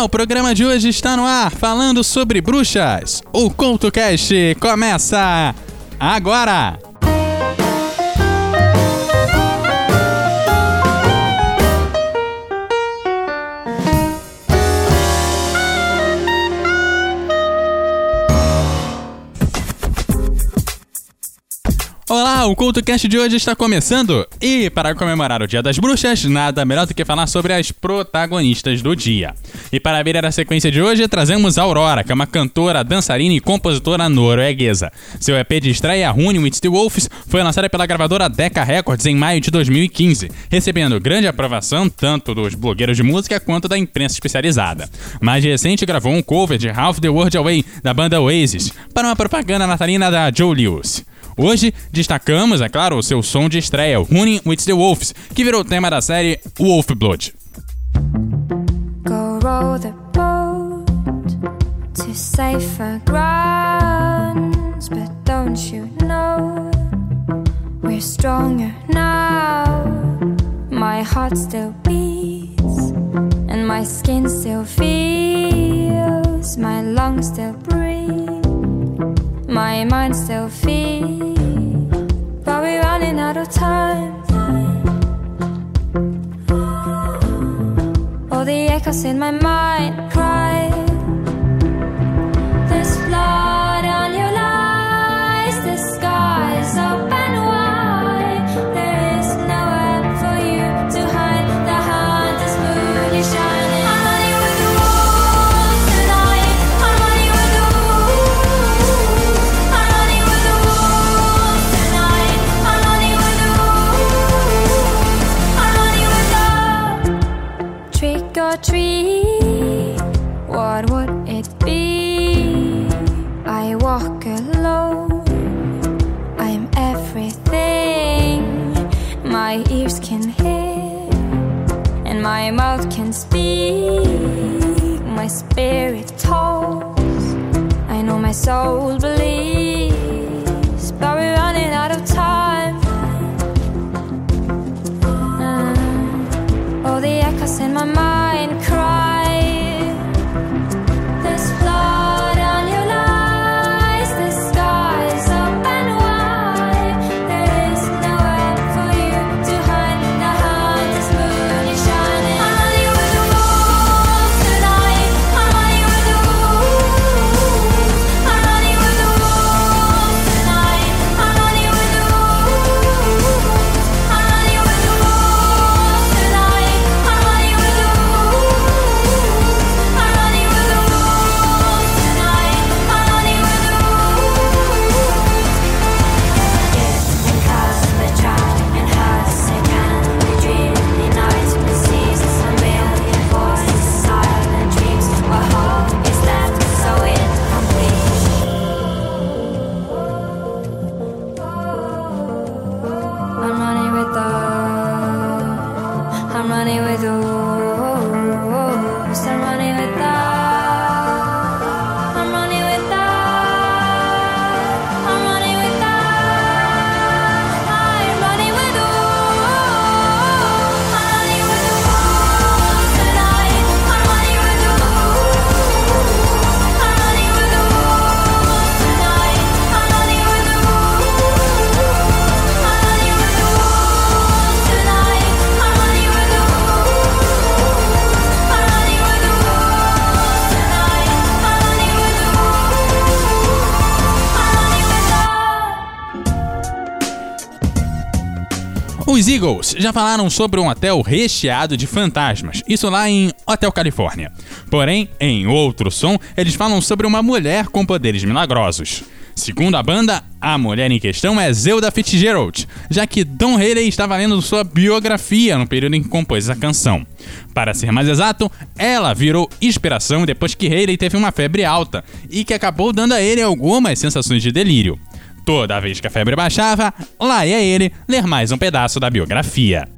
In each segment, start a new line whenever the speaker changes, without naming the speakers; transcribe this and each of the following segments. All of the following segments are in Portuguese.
O programa de hoje está no ar falando sobre bruxas. O CoutoCast começa agora! Olá, o CultoCast de hoje está começando! E para comemorar o Dia das Bruxas, nada melhor do que falar sobre as protagonistas do dia. E para abrir a sequência de hoje, trazemos Aurora, que é uma cantora, dançarina e compositora norueguesa. Seu EP de estreia, Rune with the Wolves, foi lançado pela gravadora Decca Records em maio de 2015, recebendo grande aprovação tanto dos blogueiros de música quanto da imprensa especializada. Mais recente, gravou um cover de Half the World Away, da banda Oasis, para uma propaganda natalina da Joe Lewis. Hoje destacamos, é claro, o seu som de estreia, Running with the Wolves, que virou tema da série Wolf Blood. My heart still beats and my skin still feels, my lungs still breathe. My mind still feels, but we're running out of time. All the echoes in my mind cry. Os Eagles já falaram sobre um hotel recheado de fantasmas, isso lá em Hotel Califórnia. Porém, em outro som, eles falam sobre uma mulher com poderes milagrosos. Segundo a banda, a mulher em questão é Zelda Fitzgerald, já que Don Haley estava lendo sua biografia no período em que compôs a canção. Para ser mais exato, ela virou inspiração depois que Haley teve uma febre alta e que acabou dando a ele algumas sensações de delírio. Toda vez que a febre baixava, lá ia ele ler mais um pedaço da biografia.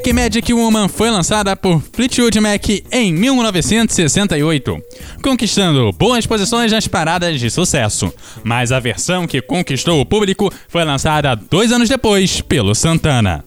Black Magic Woman foi lançada por Fleetwood Mac em 1968, conquistando boas posições nas paradas de sucesso. Mas a versão que conquistou o público foi lançada dois anos depois pelo Santana.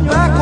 black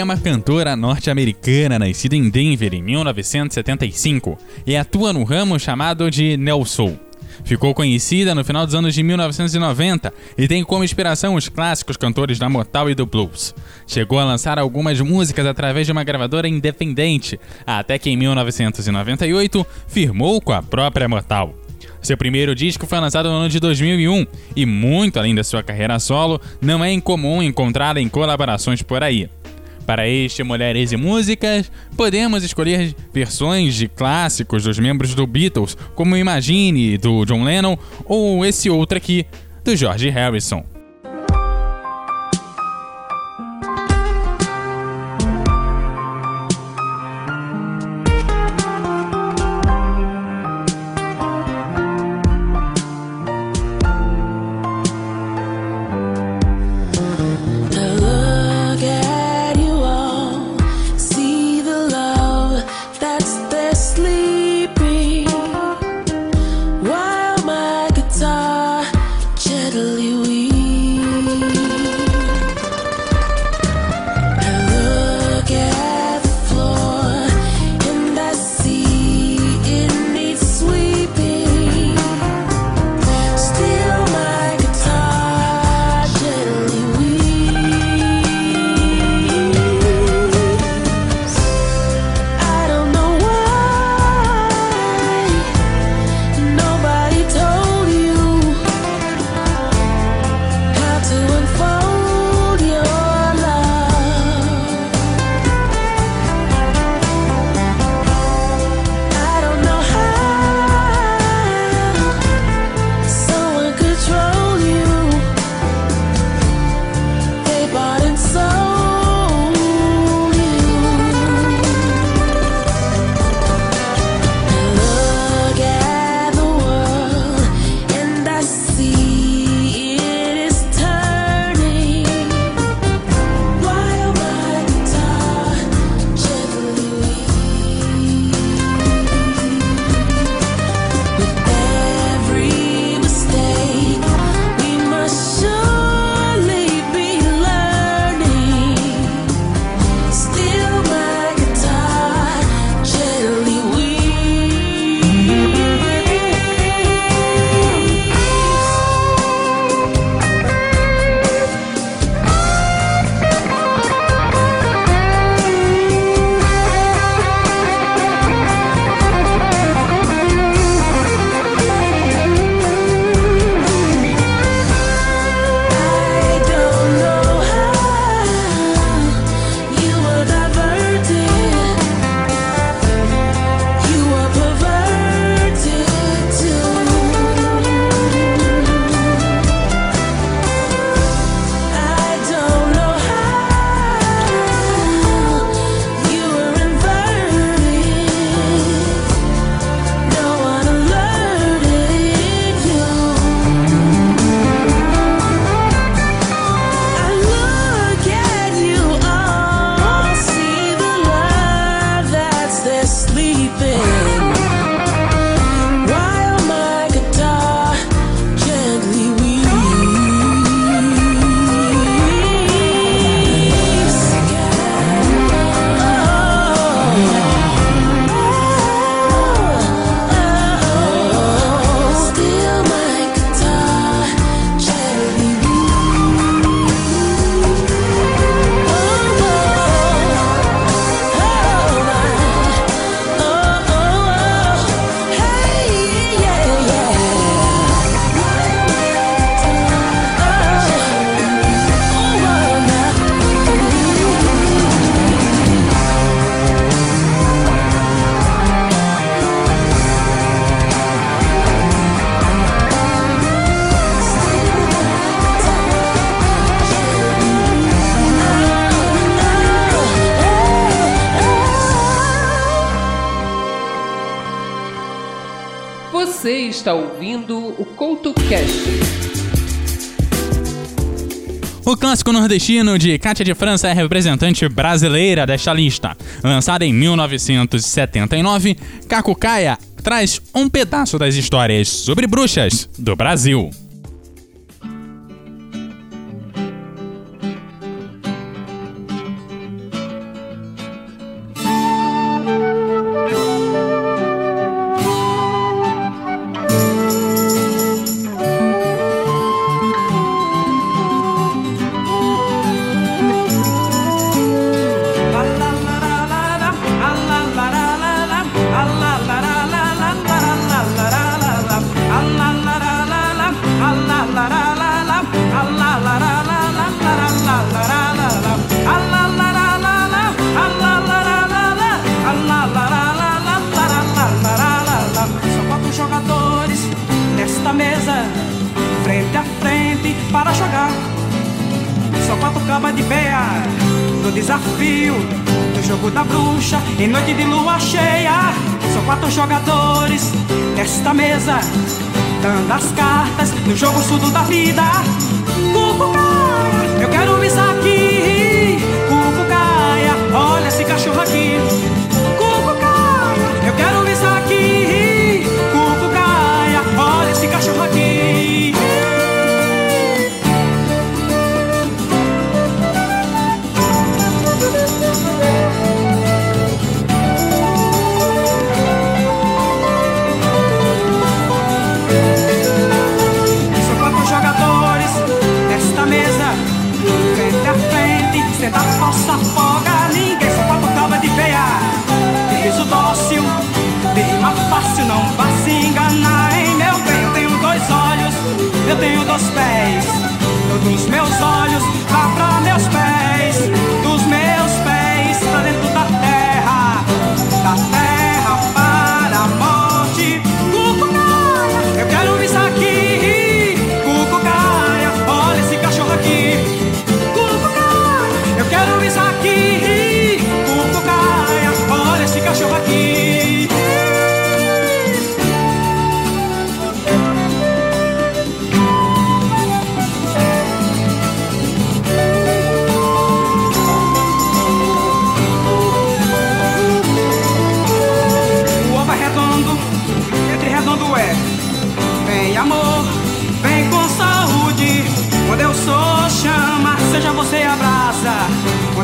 é uma cantora norte-americana nascida em Denver em 1975 e atua no ramo chamado de neo soul. Ficou conhecida no final dos anos de 1990 e tem como inspiração os clássicos cantores da Motown e do blues. Chegou a lançar algumas músicas através de uma gravadora independente, até que em 1998 firmou com a própria Motown. Seu primeiro disco foi lançado no ano de 2001 e, muito além da sua carreira solo, não é incomum encontrá-la em colaborações por aí. Para este Mulheres e Músicas, podemos escolher versões de clássicos dos membros do Beatles, como Imagine, do John Lennon, ou esse outro aqui, do George Harrison.
Nordestino de Cátia de França é representante brasileira desta lista. Lançada em 1979, Cacucaia traz um pedaço das histórias sobre bruxas do Brasil.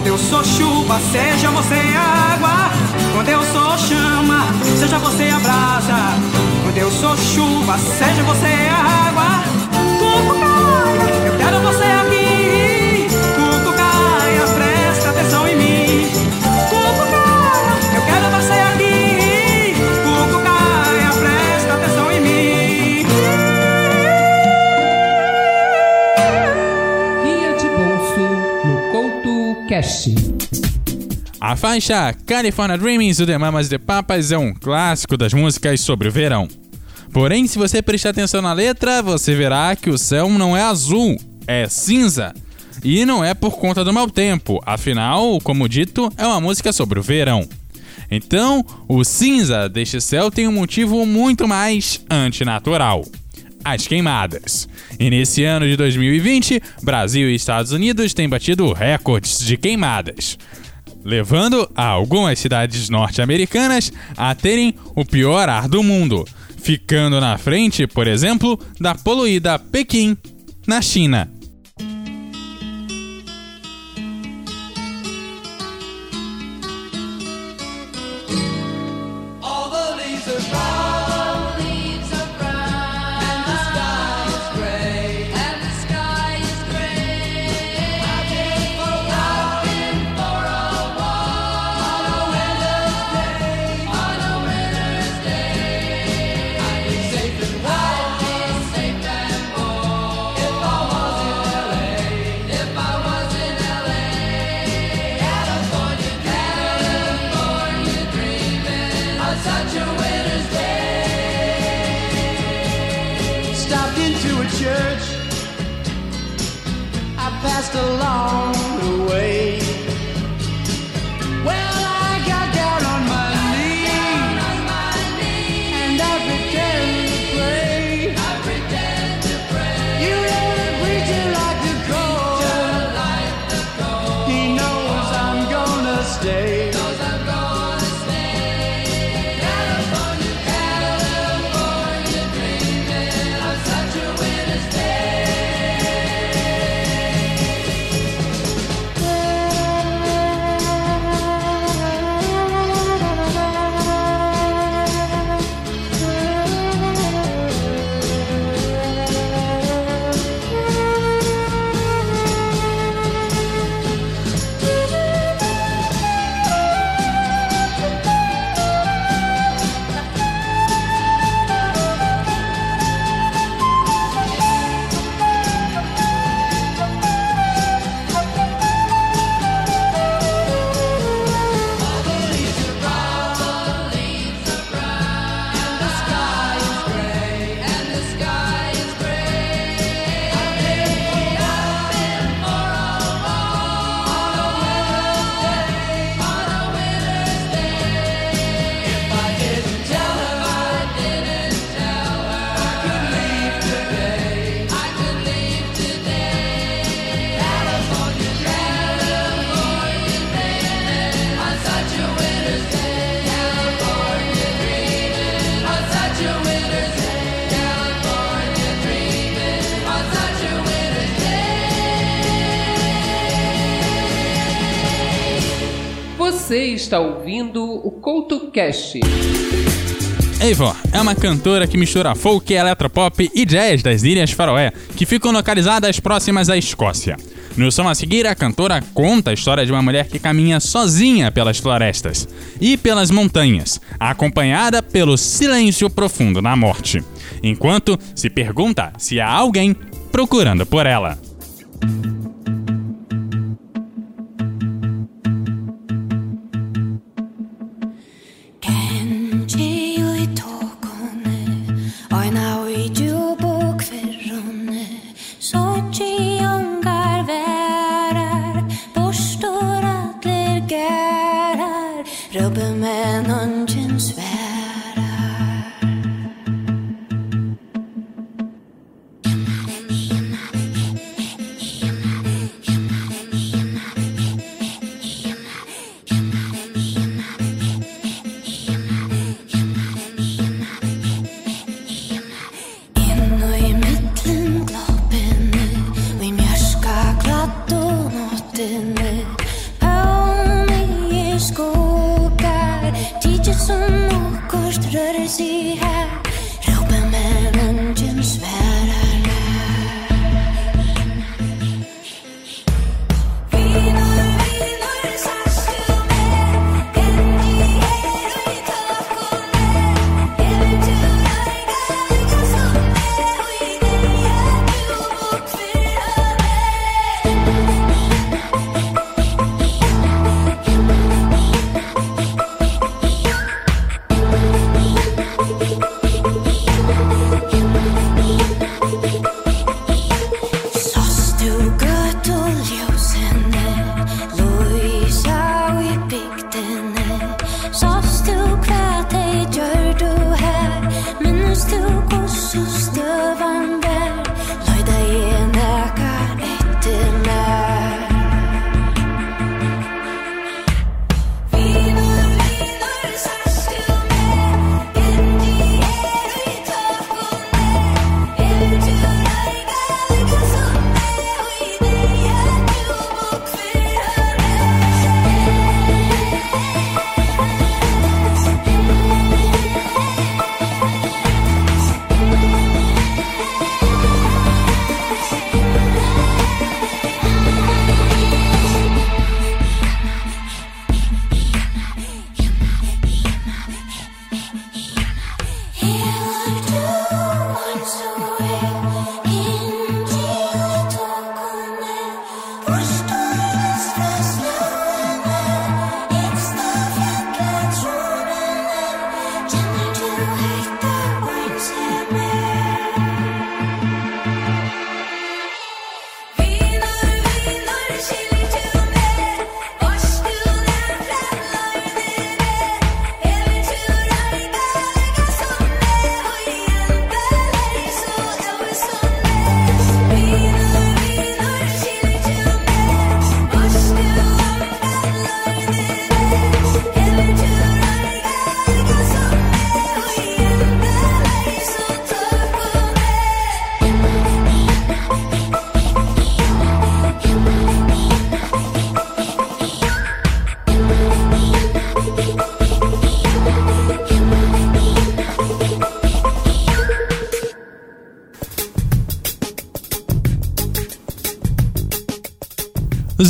Quando eu sou chuva, seja você água. Quando eu sou chama, seja você a brasa. Quando eu sou chuva, seja você água. Eu quero você aqui.
Cast.
A faixa California Dreamings do The Mamas The Papas é um clássico das músicas sobre o verão. Porém, se você prestar atenção na letra, você verá que o céu não é azul, é cinza. E não é por conta do mau tempo, afinal, como dito, é uma música sobre o verão. Então, o cinza deste céu tem um motivo muito mais antinatural. As queimadas. E nesse ano de 2020, Brasil e Estados Unidos têm batido recordes de queimadas levando a algumas cidades norte-americanas a terem o pior ar do mundo, ficando na frente, por exemplo, da poluída Pequim, na China.
Está ouvindo o CoutoCast.
Eivor é uma cantora que mistura folk, eletropop e jazz das Ilhas Faroé, que ficam localizadas próximas à Escócia. No som a seguir, a cantora conta a história de uma mulher que caminha sozinha pelas florestas e pelas montanhas, acompanhada pelo silêncio profundo na morte, enquanto se pergunta se há alguém procurando por ela.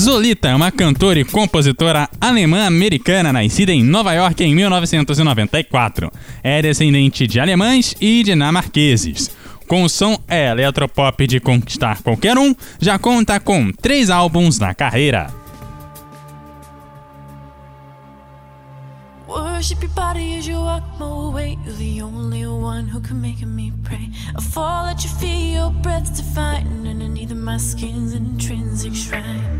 Zolita é uma cantora e compositora alemã-americana nascida em Nova York em 1994. É descendente de alemães e dinamarqueses. Com o som é eletropop de conquistar qualquer um, já conta com três álbuns na carreira.
Worship your body as you walk my way. You're the only one who can make me pray. I fall at your feet, your divine. Underneath my skin's intrinsic shrine.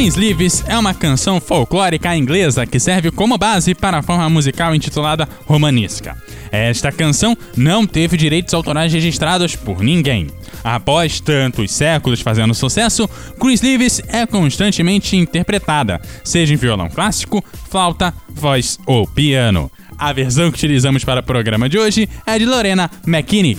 Queensleeves é uma canção folclórica inglesa que serve como base para a forma musical intitulada romanesca. Esta canção não teve direitos autorais registrados por ninguém. Após tantos séculos fazendo sucesso, Queensleeves é constantemente interpretada, seja em violão clássico, flauta, voz ou piano. A versão que utilizamos para o programa de hoje é de Lorena McKinney.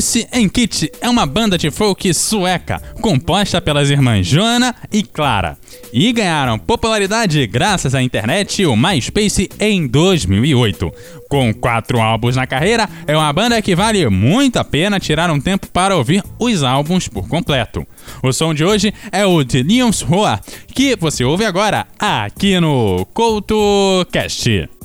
Pussy and
Kit é uma banda de folk sueca, composta pelas irmãs Joana e Clara, e ganharam popularidade graças à internet e o MySpace em 2008. Com quatro álbuns na carreira, é uma banda que vale muito a pena tirar um tempo para ouvir os álbuns por completo. O som de hoje é o de Lions Roa, que você ouve agora aqui no CoutoCast.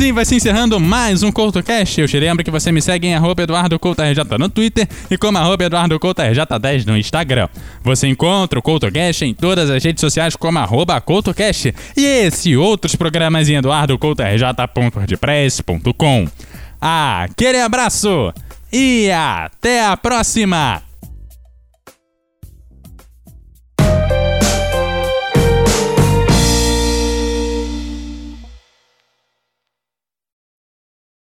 Assim vai se encerrando mais um CoutoCast. Eu te lembro que você me segue em arroba EduardoCoutoRJ no Twitter e como arroba EduardoCoutoRJ10 no Instagram. Você encontra o CoutoCast em todas as redes sociais como arroba CoutoCast e esse e outros programas em eduardocoutorj.wordpress.com. Aquele abraço e até a próxima!